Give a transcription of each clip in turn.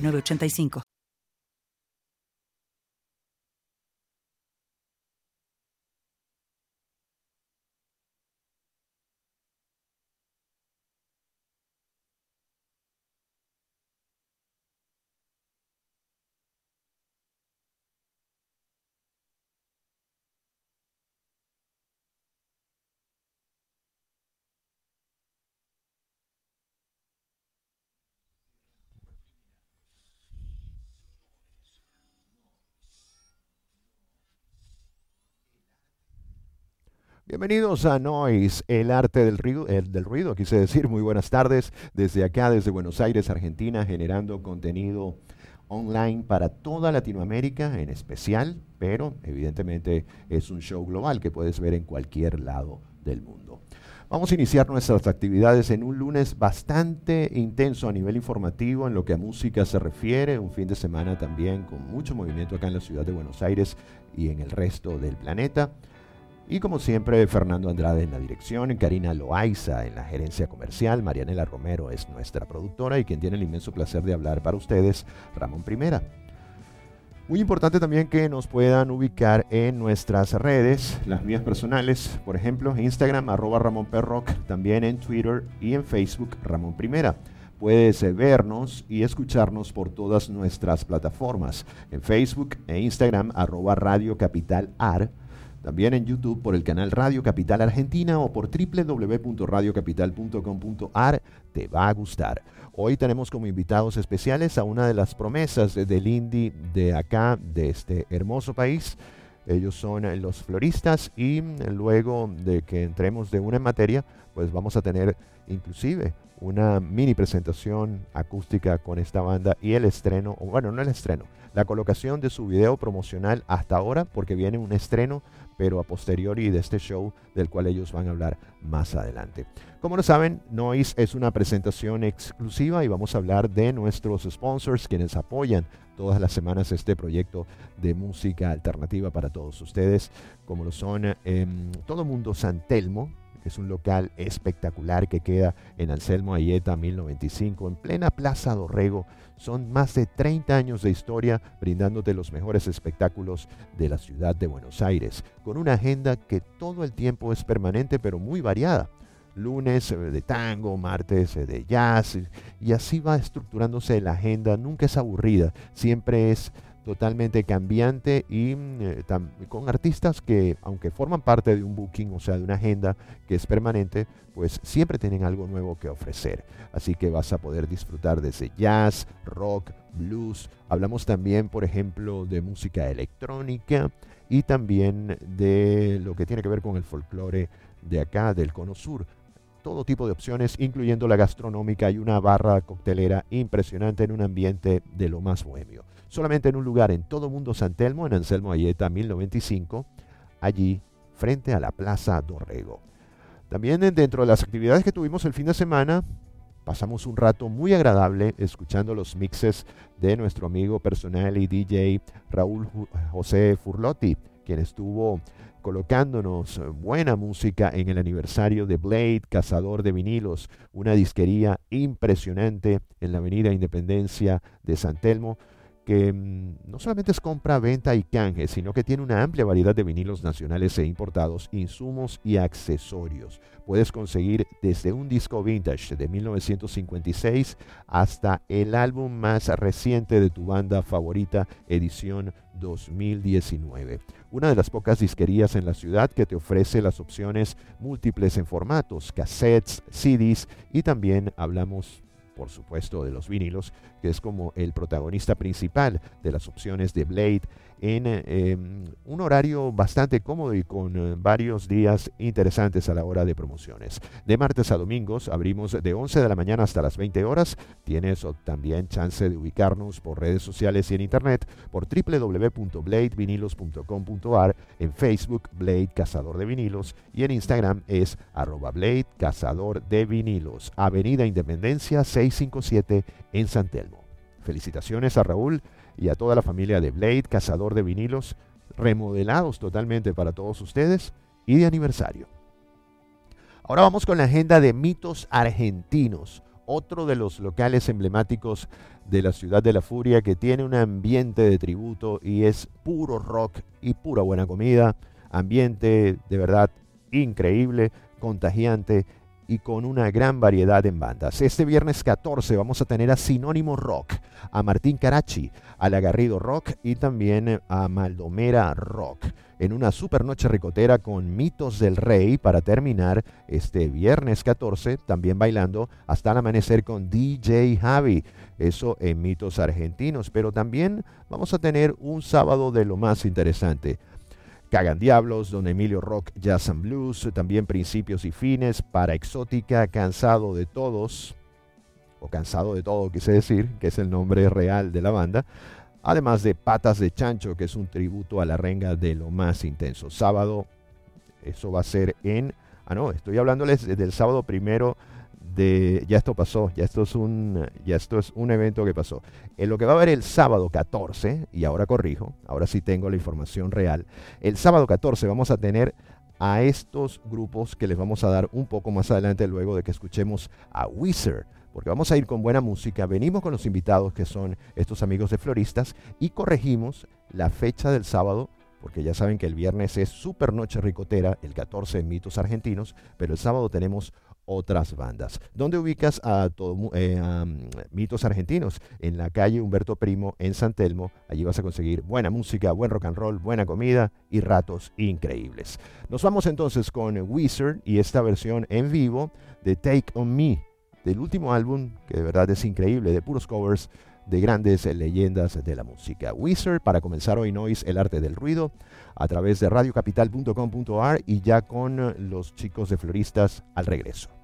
85 Bienvenidos a Noise, el arte del ruido, del ruido, quise decir, muy buenas tardes desde acá, desde Buenos Aires, Argentina, generando contenido online para toda Latinoamérica en especial, pero evidentemente es un show global que puedes ver en cualquier lado del mundo. Vamos a iniciar nuestras actividades en un lunes bastante intenso a nivel informativo en lo que a música se refiere, un fin de semana también con mucho movimiento acá en la ciudad de Buenos Aires y en el resto del planeta. Y como siempre, Fernando Andrade en la dirección, Karina Loaiza en la gerencia comercial, Marianela Romero es nuestra productora y quien tiene el inmenso placer de hablar para ustedes, Ramón Primera. Muy importante también que nos puedan ubicar en nuestras redes, las mías personales, por ejemplo, Instagram, arroba Ramón Perroc, también en Twitter y en Facebook, Ramón Primera. Puedes vernos y escucharnos por todas nuestras plataformas, en Facebook e Instagram, arroba Radio Capital AR, también en YouTube por el canal Radio Capital Argentina o por www.radiocapital.com.ar. Te va a gustar. Hoy tenemos como invitados especiales a una de las promesas del indie de acá, de este hermoso país. Ellos son los floristas y luego de que entremos de una en materia, pues vamos a tener inclusive una mini presentación acústica con esta banda y el estreno, bueno, no el estreno, la colocación de su video promocional hasta ahora, porque viene un estreno pero a posteriori de este show del cual ellos van a hablar más adelante. Como lo saben, Noise es una presentación exclusiva y vamos a hablar de nuestros sponsors quienes apoyan todas las semanas este proyecto de música alternativa para todos ustedes, como lo son em, Todo Mundo San Telmo, es un local espectacular que queda en Anselmo Ayeta 1095, en plena Plaza Dorrego. Son más de 30 años de historia brindándote los mejores espectáculos de la ciudad de Buenos Aires, con una agenda que todo el tiempo es permanente pero muy variada. Lunes eh, de tango, martes eh, de jazz, y así va estructurándose la agenda, nunca es aburrida, siempre es totalmente cambiante y mm, eh, con artistas que, aunque forman parte de un booking, o sea, de una agenda que es permanente, pues siempre tienen algo nuevo que ofrecer. Así que vas a poder disfrutar desde jazz, rock, blues. Hablamos también, por ejemplo, de música electrónica y también de lo que tiene que ver con el folclore de acá, del Cono Sur todo tipo de opciones, incluyendo la gastronómica y una barra coctelera impresionante en un ambiente de lo más bohemio solamente en un lugar en todo mundo San Telmo, en Anselmo Ayeta 1095, allí frente a la Plaza Dorrego. También dentro de las actividades que tuvimos el fin de semana, pasamos un rato muy agradable escuchando los mixes de nuestro amigo personal y DJ Raúl José Furlotti, quien estuvo colocándonos buena música en el aniversario de Blade, Cazador de Vinilos, una disquería impresionante en la Avenida Independencia de San Telmo, que mm, no solamente es compra, venta y canje, sino que tiene una amplia variedad de vinilos nacionales e importados, insumos y accesorios. Puedes conseguir desde un disco vintage de 1956 hasta el álbum más reciente de tu banda favorita, edición 2019. Una de las pocas disquerías en la ciudad que te ofrece las opciones múltiples en formatos, cassettes, CDs y también hablamos por supuesto, de los vinilos, que es como el protagonista principal de las opciones de Blade en em, un horario bastante cómodo y con eh, varios días interesantes a la hora de promociones. De martes a domingos abrimos de 11 de la mañana hasta las 20 horas. Tienes también chance de ubicarnos por redes sociales y en internet por www.bladevinilos.com.ar, en Facebook Blade Cazador de Vinilos y en Instagram es arroba Blade Cazador de Vinilos, Avenida Independencia 657 en San Telmo. Felicitaciones a Raúl y a toda la familia de Blade, cazador de vinilos, remodelados totalmente para todos ustedes y de aniversario. Ahora vamos con la agenda de mitos argentinos, otro de los locales emblemáticos de la ciudad de la furia que tiene un ambiente de tributo y es puro rock y pura buena comida, ambiente de verdad increíble, contagiante y con una gran variedad en bandas. Este viernes 14 vamos a tener a Sinónimo Rock, a Martín Carachi, a La Garrido Rock y también a Maldomera Rock en una super noche ricotera con Mitos del Rey para terminar este viernes 14, también bailando hasta el amanecer con DJ Javi, eso en Mitos Argentinos, pero también vamos a tener un sábado de lo más interesante. Cagan Diablos, Don Emilio Rock, Jazz and Blues, también Principios y Fines, Para Exótica, Cansado de Todos, o Cansado de Todo, quise decir, que es el nombre real de la banda, además de Patas de Chancho, que es un tributo a la renga de lo más intenso. Sábado, eso va a ser en... Ah, no, estoy hablándoles del sábado primero ya esto pasó, ya esto es un, ya esto es un evento que pasó. En lo que va a haber el sábado 14, y ahora corrijo, ahora sí tengo la información real, el sábado 14 vamos a tener a estos grupos que les vamos a dar un poco más adelante luego de que escuchemos a Wizard porque vamos a ir con buena música. Venimos con los invitados que son estos amigos de floristas y corregimos la fecha del sábado, porque ya saben que el viernes es Super Noche Ricotera, el 14 en Mitos Argentinos, pero el sábado tenemos otras bandas. ¿Dónde ubicas a, eh, mm, Mitos Argentinos? En la calle Humberto Primo, en San Telmo. Allí vas a conseguir buena música, buen rock and roll, buena comida y ratos increíbles. Nos vamos entonces con Wizard y esta versión en vivo de Take On Me, del último álbum, que de verdad es increíble, de puros covers de grandes leyendas de la música. Wizard, para comenzar hoy Noise, el arte del ruido, a través de radiocapital.com.ar y ya con los chicos de floristas al regreso.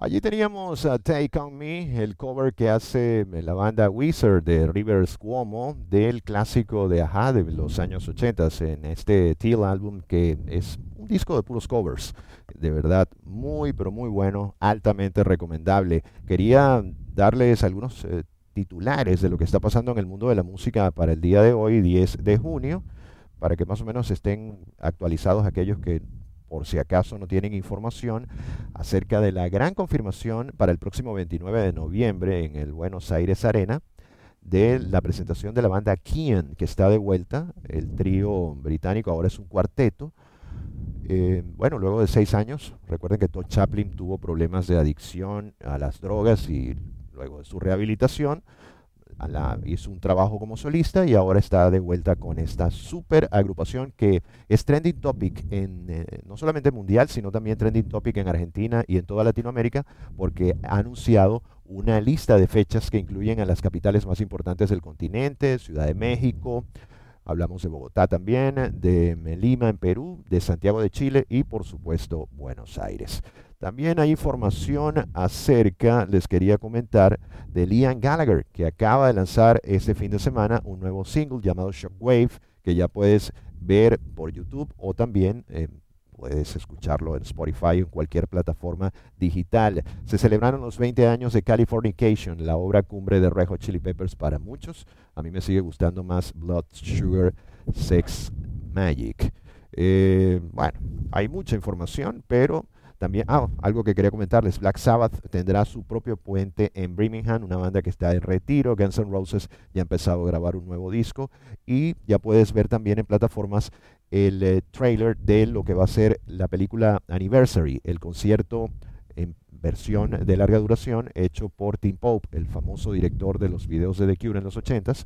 Allí teníamos a Take On Me, el cover que hace la banda Wizard de Rivers Cuomo del clásico de Aja de los años 80 en este Teal Album que es un disco de puros covers. De verdad, muy pero muy bueno, altamente recomendable. Quería darles algunos eh, titulares de lo que está pasando en el mundo de la música para el día de hoy, 10 de junio, para que más o menos estén actualizados aquellos que por si acaso no tienen información acerca de la gran confirmación para el próximo 29 de noviembre en el Buenos Aires Arena de la presentación de la banda Kian, que está de vuelta. El trío británico ahora es un cuarteto. Eh, bueno, luego de seis años, recuerden que Todd Chaplin tuvo problemas de adicción a las drogas y luego de su rehabilitación, hizo un trabajo como solista y ahora está de vuelta con esta super agrupación que es trending topic en eh, no solamente mundial, sino también trending topic en Argentina y en toda Latinoamérica, porque ha anunciado una lista de fechas que incluyen a las capitales más importantes del continente, Ciudad de México, hablamos de Bogotá también, de Lima en Perú, de Santiago de Chile y por supuesto Buenos Aires. También hay información acerca, les quería comentar, de Liam Gallagher, que acaba de lanzar este fin de semana un nuevo single llamado Shockwave, que ya puedes ver por YouTube o también eh, puedes escucharlo en Spotify o en cualquier plataforma digital. Se celebraron los 20 años de Californication, la obra cumbre de Red Hot Chili Peppers para muchos. A mí me sigue gustando más Blood, Sugar, Sex, Magic. Eh, bueno, hay mucha información, pero también, ah, algo que quería comentarles, Black Sabbath tendrá su propio puente en Birmingham, una banda que está de retiro. Guns N' Roses ya ha empezado a grabar un nuevo disco y ya puedes ver también en plataformas el eh, trailer de lo que va a ser la película Anniversary, el concierto en versión de larga duración hecho por Tim Pope, el famoso director de los videos de The Cure en los 80s,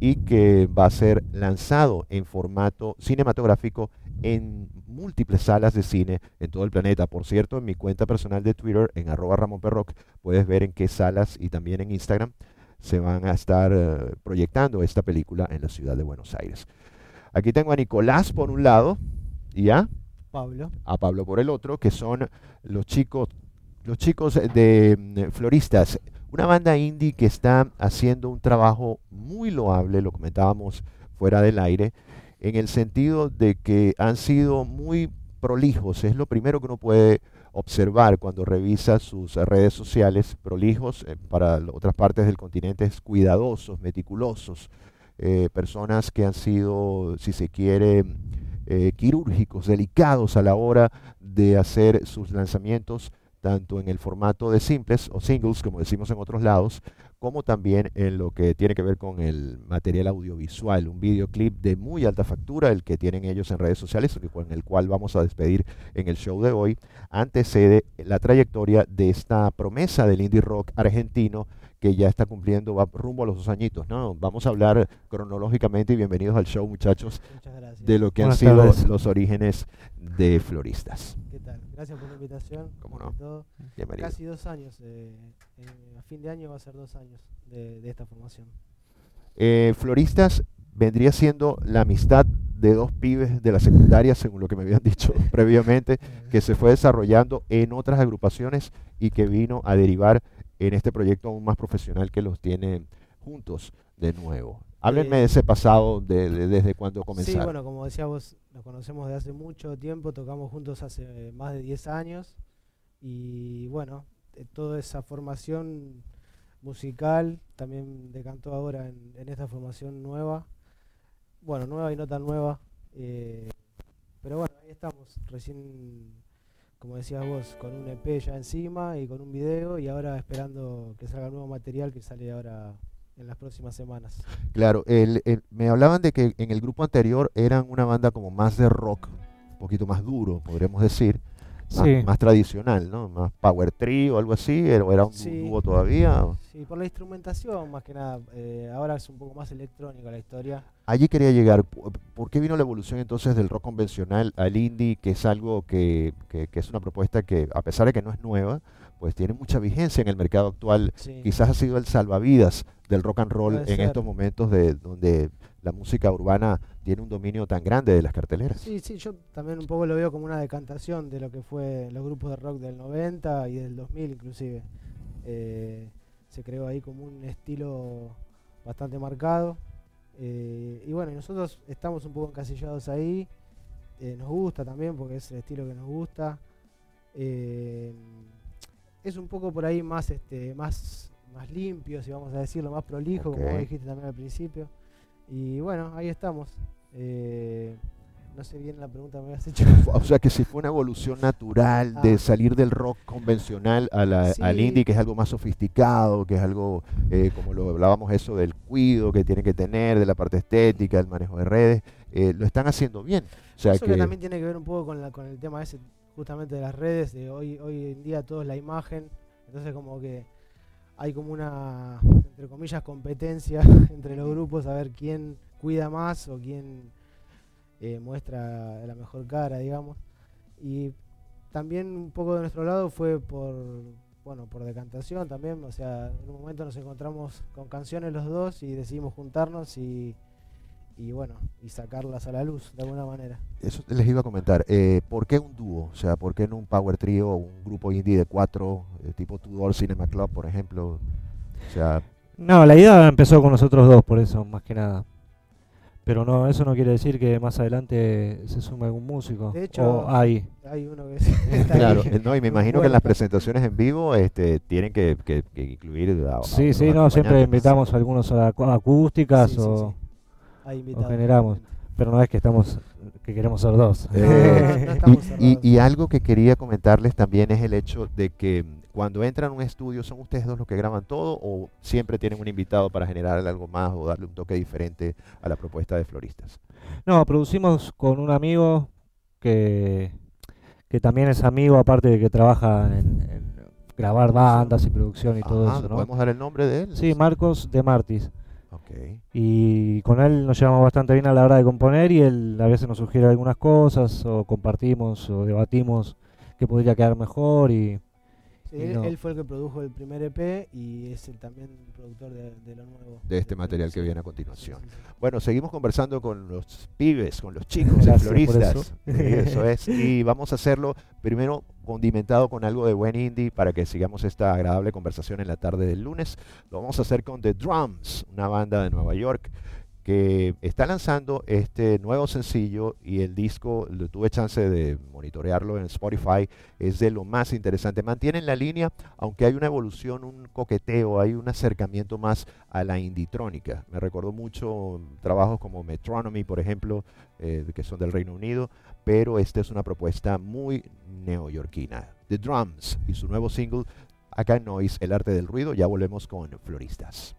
y que va a ser lanzado en formato cinematográfico en múltiples salas de cine en todo el planeta. Por cierto, en mi cuenta personal de Twitter, en arroba Ramón Perroc, puedes ver en qué salas y también en Instagram se van a estar eh, proyectando esta película en la ciudad de Buenos Aires. Aquí tengo a Nicolás por un lado y a Pablo. A Pablo por el otro, que son los chicos, los chicos de mm, Floristas, una banda indie que está haciendo un trabajo muy loable, lo comentábamos fuera del aire, en el sentido de que han sido muy prolijos. Es lo primero que uno puede observar cuando revisa sus redes sociales, prolijos eh, para otras partes del continente, cuidadosos, meticulosos, eh, personas que han sido, si se quiere, eh, quirúrgicos, delicados a la hora de hacer sus lanzamientos, tanto en el formato de simples o singles, como decimos en otros lados, como también en lo que tiene que ver con el material audiovisual, un videoclip de muy alta factura, el que tienen ellos en redes sociales, con el cual vamos a despedir en el show de hoy, antecede la trayectoria de esta promesa del indie rock argentino que ya está cumpliendo, va rumbo a los dos añitos, ¿no? Vamos a hablar cronológicamente y bienvenidos al show, muchachos, de lo que han sido los orígenes de Floristas. ¿Qué tal? Gracias por la invitación. ¿Cómo no? Bienvenido. Casi dos años, eh, a fin de año va a ser dos años de, esta formación. Eh, Floristas vendría siendo la amistad de dos pibes de la secundaria, según lo que me habían dicho previamente, que se fue desarrollando en otras agrupaciones y que vino a derivar en este proyecto aún más profesional que los tiene juntos de nuevo. Háblenme de ese pasado, de, desde cuando comenzaron. Sí, bueno, como decía vos, nos conocemos de hace mucho tiempo, tocamos juntos hace más de 10 años y bueno, eh, toda esa formación musical también decantó ahora en, esta formación nueva. Bueno, nueva y no tan nueva. Eh, pero bueno, ahí estamos, recién como decías vos, con un EP ya encima y con un video y ahora esperando que salga nuevo material que sale ahora en las próximas semanas. Claro, me hablaban de que en el grupo anterior eran una banda como más de rock, un poquito más duro, podríamos decir, más, tradicional, ¿no? Más power trio o algo así, era, era un dúo todavía. Sí, por la instrumentación más que nada. Eh, ahora es un poco más electrónica la historia. Allí quería llegar. ¿Por qué vino la evolución entonces del rock convencional al indie, que es algo que, que, es una propuesta que, a pesar de que no es nueva, pues tiene mucha vigencia en el mercado actual. Sí. Quizás ha sido el salvavidas del rock and roll Puede en ser. estos momentos de donde la música urbana tiene un dominio tan grande de las carteleras. Sí, sí, yo también un poco lo veo como una decantación de lo que fue los grupos de rock del 90 y del 2000 inclusive. Eh, se creó ahí como un estilo bastante marcado. Eh, y bueno, nosotros estamos un poco encasillados ahí. Eh, nos gusta también porque es el estilo que nos gusta. Eh, es un poco por ahí más, este, más, más limpio, si vamos a decirlo, más prolijo, como Ok. vos dijiste también al principio. Y bueno, ahí estamos. Eh, no sé bien la pregunta que me habías hecho. O sea que si fue una evolución natural de Ah. salir del rock convencional a la- al Sí. indie, que es algo más sofisticado, que es algo, eh, como lo hablábamos, eso del cuido que tiene que tener, de la parte estética, el manejo de redes, eh, lo están haciendo bien. O sea Eso que que, también tiene que ver un poco con, la, con el tema ese justamente de las redes, de hoy, hoy en día todo es la imagen, entonces como que hay como una, entre comillas, competencia entre los grupos a ver quién cuida más o quién eh, muestra la mejor cara, digamos. Y también un poco de nuestro lado fue por, bueno, por decantación también, o sea, en un momento nos encontramos con canciones los dos y decidimos juntarnos y, y bueno, y sacarlas a la luz de alguna manera. eso les iba a comentar, eh, ¿por qué un dúo? O sea, ¿por qué no un power trio o un grupo indie de cuatro, eh, tipo Tudor Cinema Club, por ejemplo? O sea, No, la idea empezó con nosotros dos, por eso, más que nada. Pero no, eso no quiere decir que más adelante se sume algún músico. De hecho, o hay. Hay uno que está claro, ahí. no, y me imagino que en las bueno. presentaciones en vivo este, tienen que, que- que incluir a, a Sí, unos sí, no, siempre invitamos a algunos a acústicas Sí, sí, o... sí. Hay invitados, generamos. Pero no es que estamos, que queremos ser dos. No, Eh, no estamos y, cerrados. y- y algo que quería comentarles también es el hecho de que cuando entran a un estudio, ¿son ustedes dos los que graban todo o siempre tienen un invitado para generar algo más o darle un toque diferente a la propuesta de floristas? No, producimos con un amigo que, que también es amigo, aparte de que trabaja en, en grabar bandas y producción y todo eso, ¿no? ¿Podemos dar el nombre de él? Sí, Marcos de Martis. Ok. Y con él nos llevamos bastante bien a la hora de componer y él a veces nos sugiere algunas cosas o compartimos o debatimos qué podría quedar mejor y Sí, él, no. él fue el que produjo el primer EP y es el, también productor de, de lo nuevo. De este material que viene a continuación. sí, sí. Bueno, seguimos conversando con los pibes, con los chicos por floristas. eso es. Y vamos a hacerlo primero condimentado con algo de buen indie para que sigamos esta agradable conversación en la tarde del lunes. Lo vamos a hacer con The Drums, una banda de Nueva York que está lanzando este nuevo sencillo y el disco, tuve chance de monitorearlo en Spotify, es de lo más interesante. Mantienen la línea, aunque hay una evolución, un coqueteo, hay un acercamiento más a la inditrónica. Me recordó mucho trabajos como Metronomy, por ejemplo, eh, que son del Reino Unido, pero esta es una propuesta muy neoyorquina. The Drums y su nuevo single, acá en Noise, El Arte del Ruido. Ya volvemos con Floristas.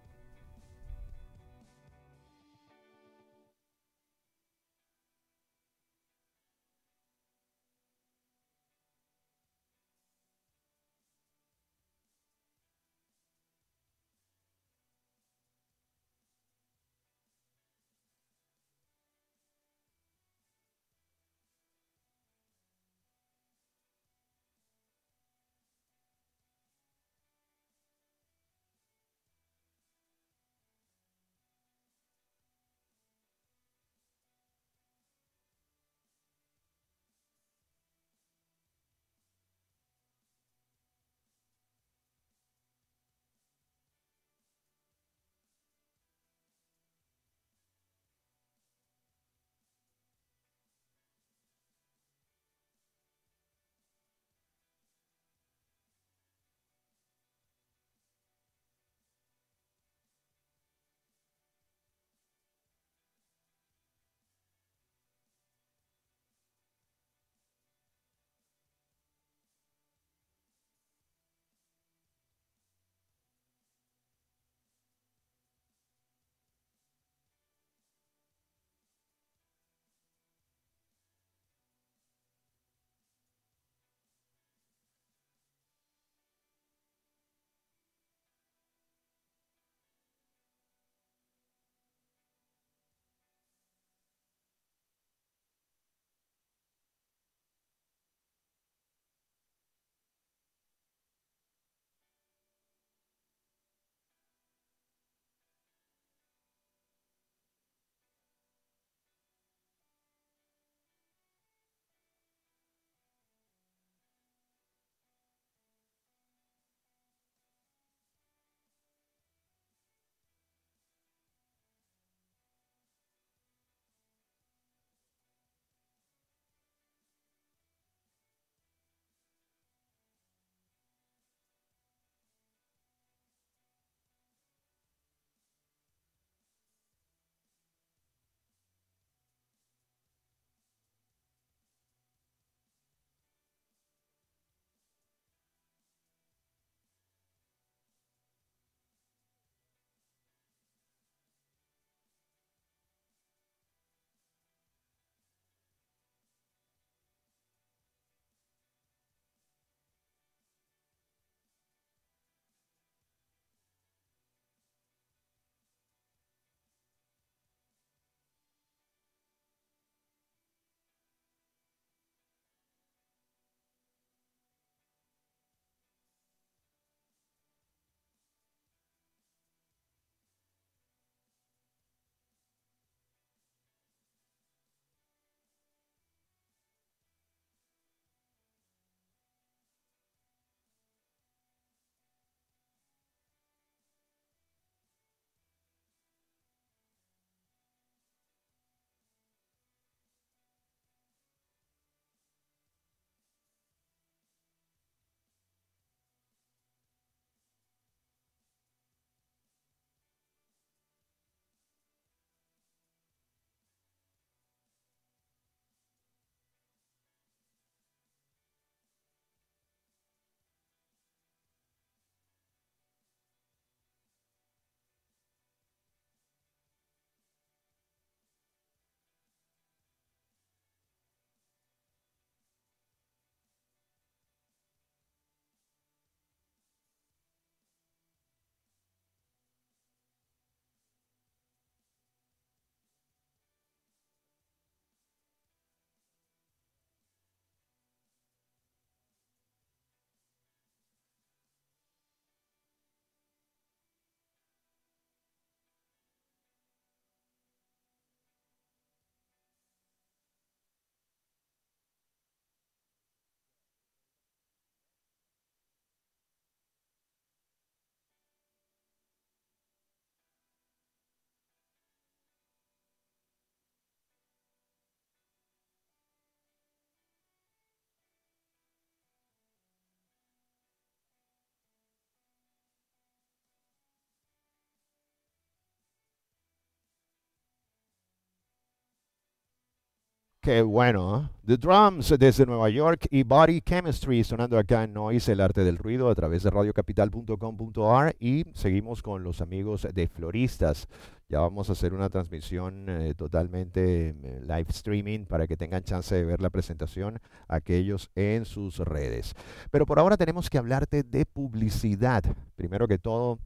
Qué bueno, ¿eh? The Drums desde Nueva York y Body Chemistry sonando acá en Noise, el arte del ruido, a través de radiocapital.com.ar y seguimos con los amigos de Floristas. Ya vamos a hacer una transmisión eh, totalmente eh, live streaming para que tengan chance de ver la presentación aquellos en sus redes. Pero por ahora tenemos que hablarte de publicidad. Primero que todo,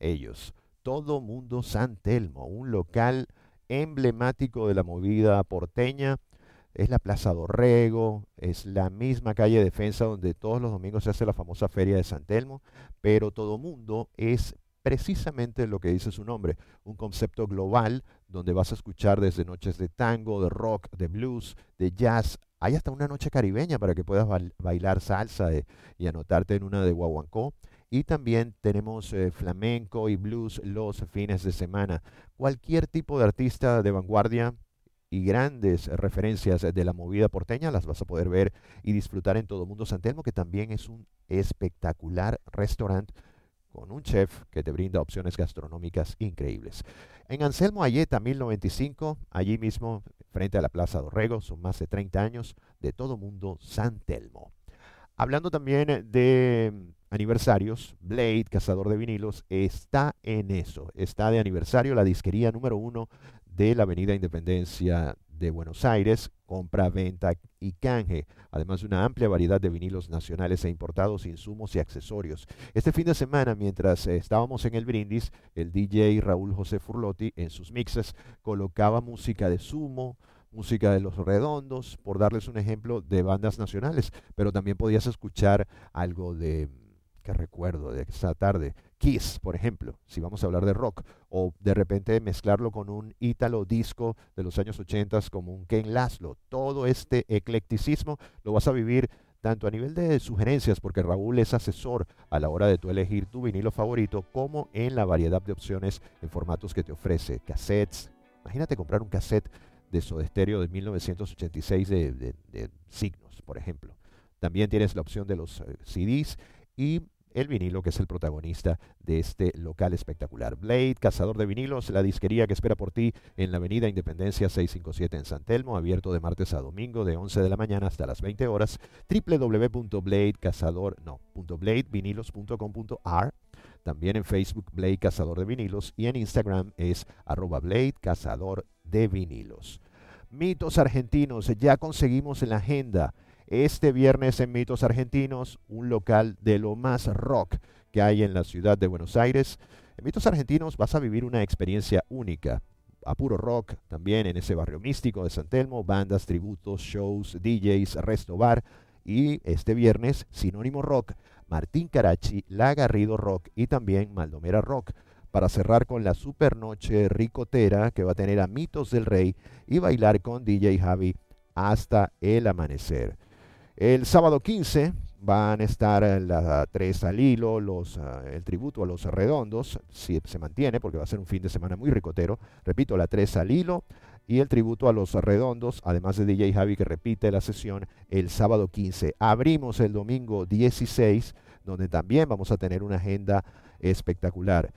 ellos. Todo Mundo San Telmo, un local emblemático de la movida porteña. Es la Plaza Dorrego, es la misma calle Defensa donde todos los domingos se hace la famosa Feria de San Telmo, pero todo mundo es precisamente lo que dice su nombre, un concepto global donde vas a escuchar desde noches de tango, de rock, de blues, de jazz, hay hasta una noche caribeña para que puedas bailar salsa eh, y anotarte en una de guaguancó. Y también tenemos eh, flamenco y blues los fines de semana. Cualquier tipo de artista de vanguardia y grandes referencias de la movida porteña las vas a poder ver y disfrutar en Todo Mundo Santelmo, que también es un espectacular restaurante con un chef que te brinda opciones gastronómicas increíbles. En Anselmo Ayeta 1095, allí mismo frente a la Plaza Dorrego, son más de 30 años de Todo Mundo Santelmo. Hablando también de aniversarios, Blade, cazador de vinilos, está en eso. Está de aniversario la disquería número uno de la Avenida Independencia de Buenos Aires, compra, venta y canje, además de una amplia variedad de vinilos nacionales e importados, insumos y accesorios. Este fin de semana, mientras estábamos en el brindis, el DJ Raúl José Furlotti en sus mixes colocaba música de sumo, música de los redondos, por darles un ejemplo de bandas nacionales, pero también podías escuchar algo de que recuerdo de esa tarde. Kiss, por ejemplo, si vamos a hablar de rock, o de repente mezclarlo con un ítalo disco de los años 80 como un Ken Laszlo. Todo este eclecticismo lo vas a vivir tanto a nivel de sugerencias, porque Raúl es asesor a la hora de tú elegir tu vinilo favorito, como en la variedad de opciones en formatos que te ofrece. Cassettes, imagínate comprar un cassette de Soda de 1986 de, de signos, por ejemplo. También tienes la opción de los eh, CDs y el vinilo, que es el protagonista de este local espectacular. Blade, cazador de vinilos, la disquería que espera por ti en la avenida Independencia 657 en San Telmo, abierto de martes a domingo de 11 de la mañana hasta las 20 horas. www.bladecazador, no, .bladevinilos.com.ar también en Facebook Blade Cazador de Vinilos y en Instagram es arroba Blade Cazador de Vinilos. Mitos argentinos, ya conseguimos en la agenda este viernes en Mitos Argentinos, un local de lo más rock que hay en la ciudad de Buenos Aires. En Mitos Argentinos vas a vivir una experiencia única. A puro rock, también en ese barrio místico de San Telmo, bandas, tributos, shows, DJs, resto bar. Y este viernes, Sinónimo Rock, Martín Carachi, La Garrido Rock y también Maldomera Rock para cerrar con la super noche ricotera que va a tener a Mitos del Rey y bailar con DJ Javi hasta el amanecer. El sábado 15 van a estar la tres al hilo, los, ah, el tributo a los redondos, si se mantiene, porque va a ser un fin de semana muy ricotero. Repito, la tres al hilo y el tributo a los redondos, además de DJ Javi que repite la sesión el sábado 15. Abrimos el domingo 16, donde también vamos a tener una agenda espectacular.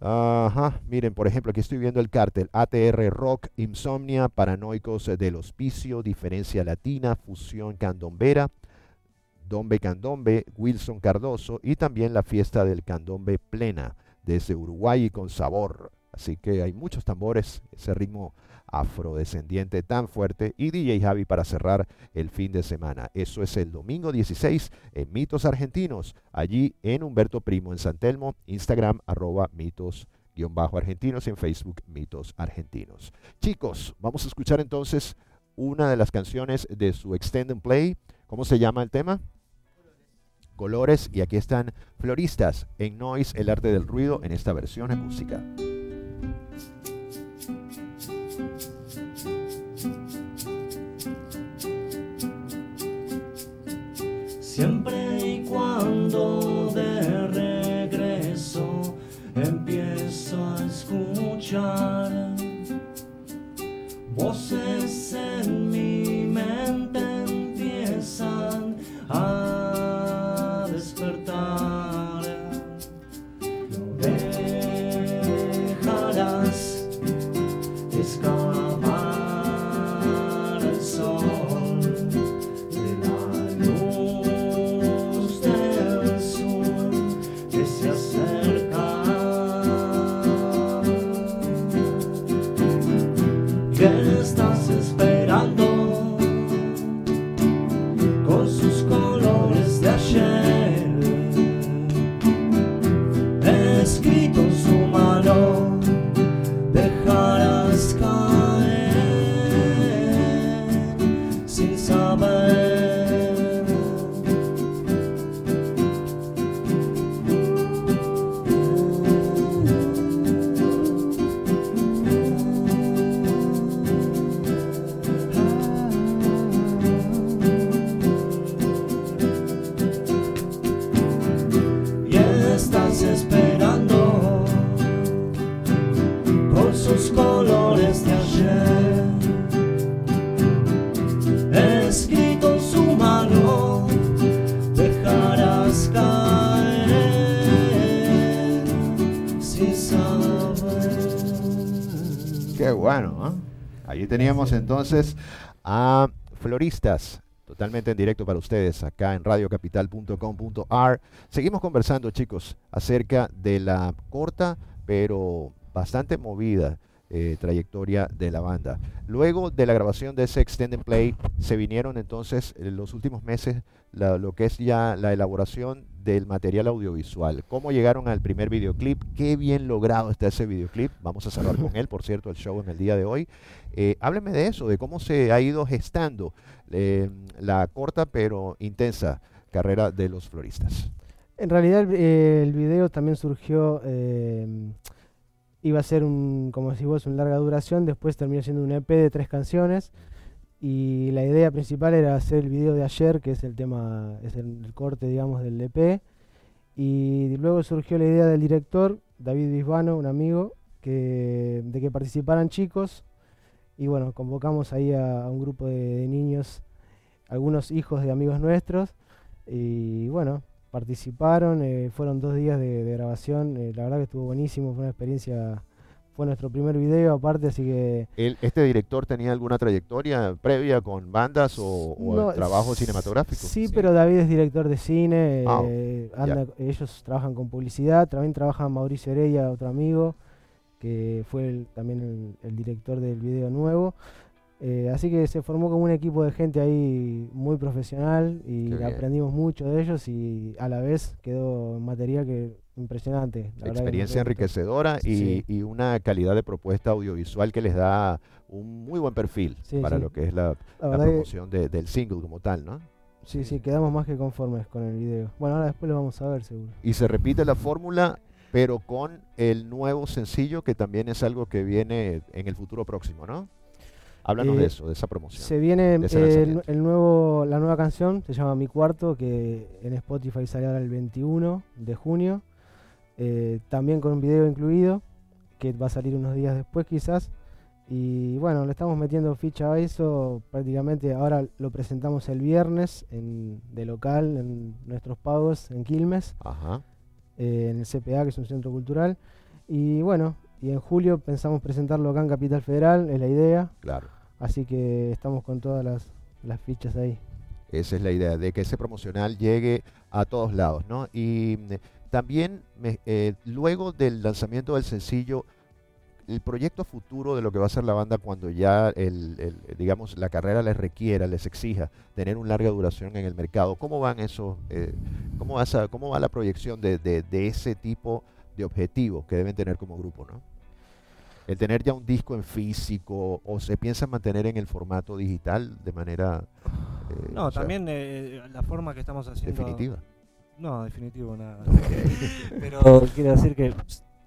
Ajá, miren, por ejemplo, aquí estoy viendo el cártel ATR Rock, Insomnia, Paranoicos del Hospicio, Diferencia Latina, Fusión Candombera, Dombe Candombe, Wilson Cardoso y también la fiesta del Candombe Plena desde Uruguay y con sabor. Así que hay muchos tambores, ese ritmo afrodescendiente tan fuerte y DJ Javi para cerrar el fin de semana. Eso es el domingo 16 en Mitos Argentinos, allí en Humberto Primo en San Telmo, Instagram arroba mitos argentinos y en Facebook Mitos Argentinos. Chicos, vamos a escuchar entonces una de las canciones de su Extended Play. ¿Cómo se llama el tema? Colores y aquí están Floristas en Noise, el arte del ruido en esta versión en música. Allí teníamos entonces a floristas totalmente en directo para ustedes acá en radiocapital.com.ar. Seguimos conversando, chicos, acerca de la corta pero bastante movida eh, trayectoria de la banda. Luego de la grabación de ese Extended Play, se vinieron entonces en los últimos meses la- lo que es ya la elaboración del material audiovisual. ¿Cómo llegaron al primer videoclip? Qué bien logrado está ese videoclip. Vamos a cerrar con él, por cierto, el show en el día de hoy. Eh, hábleme de eso, de cómo se ha ido gestando eh, la corta pero intensa carrera de los floristas. En realidad el, eh, el video también surgió, eh, iba a ser un, como decís vos, un larga duración, después terminó siendo un EP de tres canciones y la idea principal era hacer el video de ayer, que es el tema, es el, corte, digamos, del EP, y luego surgió la idea del director, David Bisbano, un amigo, que, de que participaran chicos, y bueno, convocamos ahí a, un grupo de, niños, algunos hijos de amigos nuestros, y bueno, participaron, eh, fueron dos días de, de grabación, eh, la verdad que estuvo buenísimo, fue una experiencia, fue nuestro primer video aparte, así que... ¿El- ¿Este director tenía alguna trayectoria previa con bandas o, o No, trabajo cinematográfico? Sí, pero David es director de cine, Ah, eh, anda- ellos trabajan con publicidad, también trabaja Mauricio Heredia, otro amigo, que fue el- también el, el director del video nuevo. Eh, así que se formó como un equipo de gente ahí muy profesional y aprendimos mucho de ellos y a la vez quedó material que impresionante. la Experiencia enriquecedora y, Sí. y una calidad de propuesta audiovisual que les da un muy buen perfil Sí, para sí. lo que es la, promoción de- del single como tal, ¿no? sí, sí, quedamos más que conformes con el video. Bueno, ahora después lo vamos a ver seguro. Y se repite la fórmula, pero con el nuevo sencillo que también es algo que viene en el futuro próximo, ¿no? Háblanos de Eh, eso, de esa promoción. Se viene el nuevo, la nueva canción, se llama Mi Cuarto, que en Spotify sale ahora el 21 de junio. Eh, también con un video incluido, que va a salir unos días después quizás. Y bueno, le estamos metiendo ficha a eso. Prácticamente ahora lo presentamos el viernes en, de local, en nuestros pagos en Quilmes, Ajá. eh, en el CPA, que es un centro cultural. Y bueno, y en julio pensamos presentarlo acá en Capital Federal, es la idea. Claro. Así que estamos con todas las, las fichas ahí. Esa es la idea, de que ese promocional llegue a todos lados, ¿no? Y también, me- eh, luego del lanzamiento del sencillo, el proyecto futuro de lo que va a ser la banda cuando ya, el, el- digamos, la carrera les requiera, les exija tener una larga duración en el mercado, ¿cómo van esos, eh, cómo, va esa- cómo va la proyección de, de- de ese tipo de objetivos que deben tener como grupo, ¿no? El tener ya un disco en físico o se piensa mantener en el formato digital de manera... eh, No, sea, también eh, la forma que estamos haciendo. definitiva. No, definitivo nada. Pero quiero decir que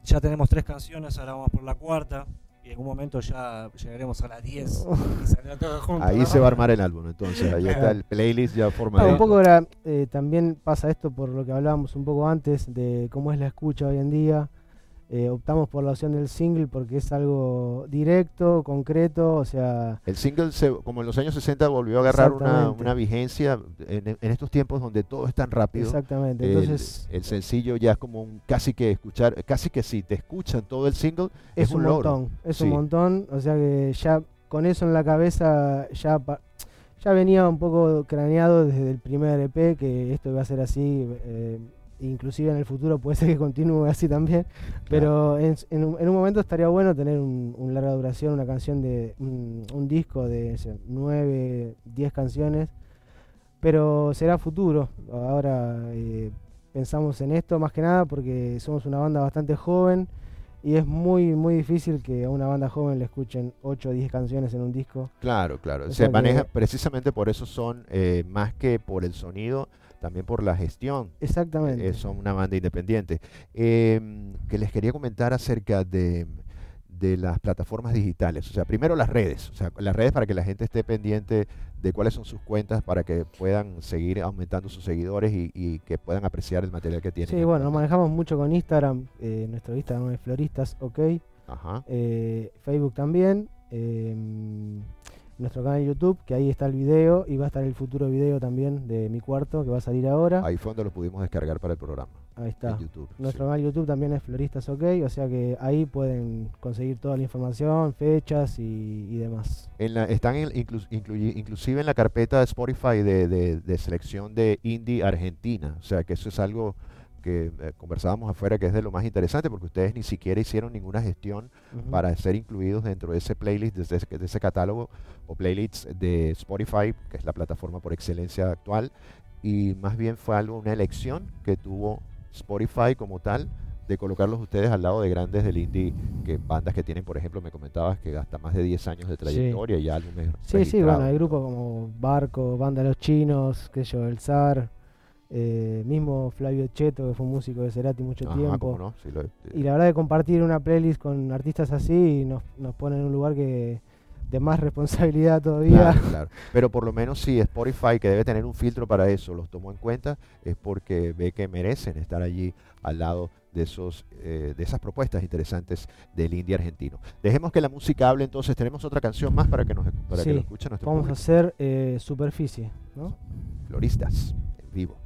ya tenemos tres canciones, ahora vamos por la cuarta. Y en algún momento ya llegaremos a las 10 y saldrá todo junto. Ahí ¿no? se va a armar el álbum, entonces. Ahí está el playlist ya Ah, formado. un poco ahora, eh, también pasa esto por lo que hablábamos un poco antes de cómo es la escucha hoy en día. Eh, optamos por la opción del single porque es algo directo, concreto, o sea, El single, se- como en los años 60, volvió a agarrar una, vigencia en, en estos tiempos donde todo es tan rápido. exactamente. Entonces el sencillo ya es como un casi que escuchar, casi que si te escuchan todo el single, es, es un un logro. montón, es Sí. un montón, o sea que ya con eso en la cabeza ya ya venía un poco craneado desde el primer EP que esto iba a ser así, eh, inclusive en el futuro puede ser que continúe así también, pero en, en un, en un momento estaría bueno tener un, un larga duración, una canción de un, un disco de no sé, nueve, diez canciones, pero será futuro. Ahora eh, pensamos en esto más que nada porque somos una banda bastante joven y es muy muy difícil que a una banda joven le escuchen 8 o 10 canciones en un disco. Claro, claro. O Se sea maneja, precisamente por eso son, eh, más que por el sonido, también por la gestión. Exactamente. Eh, son una banda independiente. Eh, que les quería comentar acerca de, de las plataformas digitales. O sea, primero las redes. O sea, las redes para que la gente esté pendiente de cuáles son sus cuentas para que puedan seguir aumentando sus seguidores y, y que puedan apreciar el material que tienen. Sí, bueno, nos manejamos mucho con Instagram. eh, nuestro Instagram es Floristas OK. Ajá. eh, Facebook también. eh, nuestro canal de YouTube, que ahí está el video y va a estar el futuro video también de mi cuarto que va a salir ahora. Ahí fue donde lo pudimos descargar para el programa. Ahí está. En YouTube. Nuestro sí. canal de YouTube también es Floristas OK, o sea que ahí pueden conseguir toda la información, fechas y, y demás. En la- están en- inclu- inclusive en la carpeta de Spotify de, de- de selección de indie Argentina. O sea que eso es algo que eh, conversábamos afuera que es de lo más interesante porque ustedes ni siquiera hicieron ninguna gestión Ujú. para ser incluidos dentro de ese playlist, de ese, de ese catálogo o playlists de Spotify, que es la plataforma por excelencia actual. Y más bien fue algo, una elección que tuvo Spotify como tal de colocarlos ustedes al lado de grandes del indie, que bandas que tienen, por ejemplo, me comentabas que hasta más de 10 años de trayectoria y álbumes Sí, sí, bueno, hay grupos como Barco, Banda Los Chinos, sé yo, El Zar, eh, mismo Flavio Cheto, que fue un músico de Cerati mucho Ajá, tiempo. no, sí, lo- Y la verdad de compartir una playlist con artistas así nos, nos pone en un lugar que de más responsabilidad todavía. Claro, claro. Pero por lo menos si Spotify, que debe tener un filtro para eso, los tomó en cuenta, es porque ve que merecen estar allí al lado de, esos, eh, de esas propuestas interesantes del indie argentino. Dejemos que la música hable entonces. Tenemos otra canción más para que, nos, para que Sí, lo escuche nuestro Vamos a hacer eh, Superficie, ¿no? Floristas, en vivo.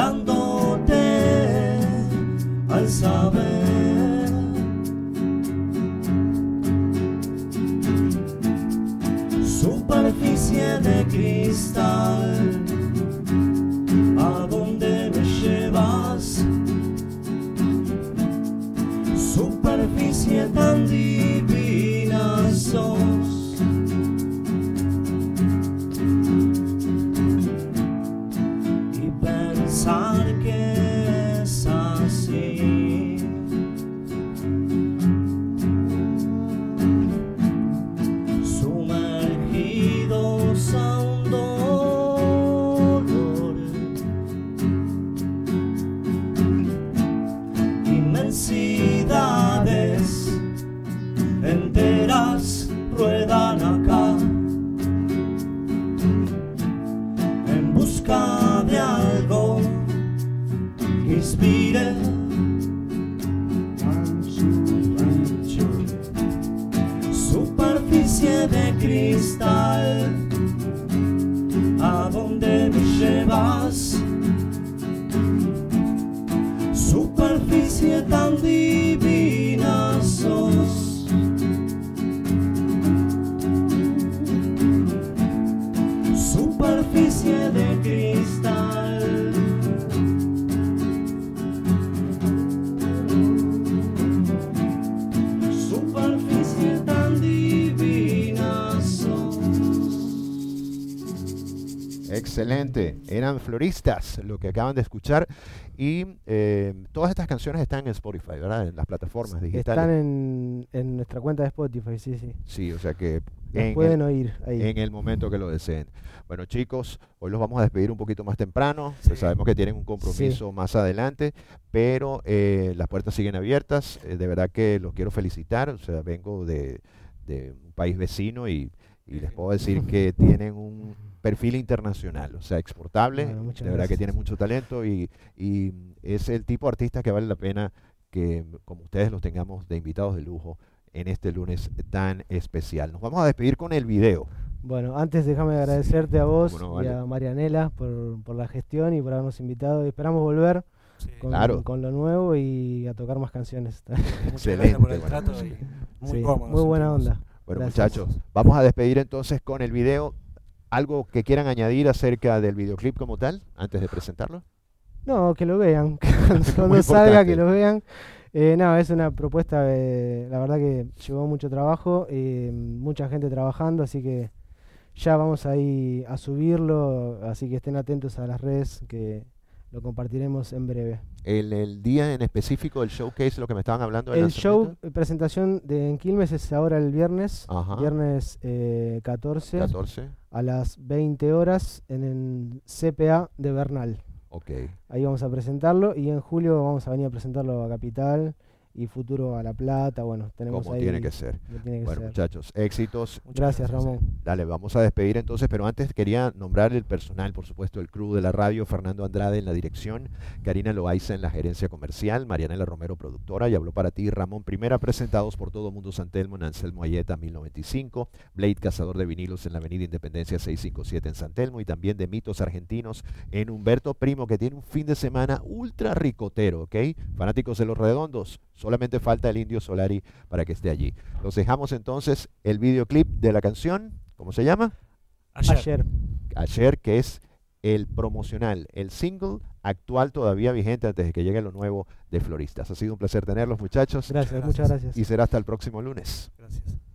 Mirándote al saber. Superficie Excelente. Eran floristas lo que acaban de escuchar. Y eh, todas estas canciones están en Spotify, ¿verdad? En las plataformas digitales. Están en, en nuestra cuenta de Spotify, sí, sí. Sí, o sea que en pueden el, oír ahí. en el momento que lo deseen. Bueno, chicos, hoy los vamos a despedir un poquito más temprano. pues Sabemos que tienen un compromiso más adelante, pero eh, las puertas siguen abiertas. Eh, de verdad que los quiero felicitar. O sea, vengo de, de un país vecino y, y les puedo decir que tienen un perfil internacional, o sea, exportable. Bueno, de verdad que tienen mucho talento y, y es el tipo de artista que vale la pena que como ustedes los tengamos de invitados de lujo en este lunes tan especial. Nos vamos a despedir con el video. Bueno, antes déjame agradecerte a vos y a Marianela por, por la gestión y por habernos invitado. Esperamos volver Sí. con, Claro. con lo nuevo y a tocar más canciones. Excelente, por el bueno. trato y muy Sí, cómodo. muy buena sentimos. onda. Bueno, Gracias. muchachos, vamos a despedir entonces con el video. ¿Algo que quieran añadir acerca del videoclip como tal, antes de presentarlo? No, que lo vean. cuando salga, que lo vean. Eh, no, es una propuesta, eh, la verdad que llevó mucho trabajo, eh, mucha gente trabajando, así que ya vamos ahí a subirlo, así que estén atentos a las redes que lo compartiremos en breve. El, el día en específico del showcase, lo que me estaban hablando El show, eh, presentación de en Quilmes es ahora el viernes, Ajá. viernes eh, 14 14. a las 20 horas en el CPA de Bernal. Ok. Ahí vamos a presentarlo y en julio vamos a venir a presentarlo a Capital y futuro a La Plata. Bueno, tenemos Como ahí. tiene que ser. como tiene que Bueno, ser. muchachos, éxitos. Gracias, Ramón. Dale, vamos a despedir entonces, pero antes quería nombrar el personal, por supuesto, el crew de la radio, Fernando Andrade en la dirección, Karina Loaiza en la gerencia comercial, Marianela Romero, productora, y habló para ti Ramón Primera, presentados por Todo Mundo San Telmo en Anselmo Ayeta 1095, Blade Cazador de Vinilos en la Avenida Independencia 657 en San Telmo, y también de Mitos Argentinos en Humberto Primo, que tiene un fin de semana ultra ricotero, ¿ok? Fanáticos de los redondos, solamente falta el Indio Solari para que esté allí. Los dejamos entonces el videoclip de la canción, ¿cómo se llama? Ayer. Ayer. Ayer, que es el promocional, el single actual todavía vigente antes de que llegue lo nuevo de Floristas. Ha sido un placer tenerlos, muchachos, Gracias, Gracias. muchas gracias. y será hasta el próximo lunes. Gracias.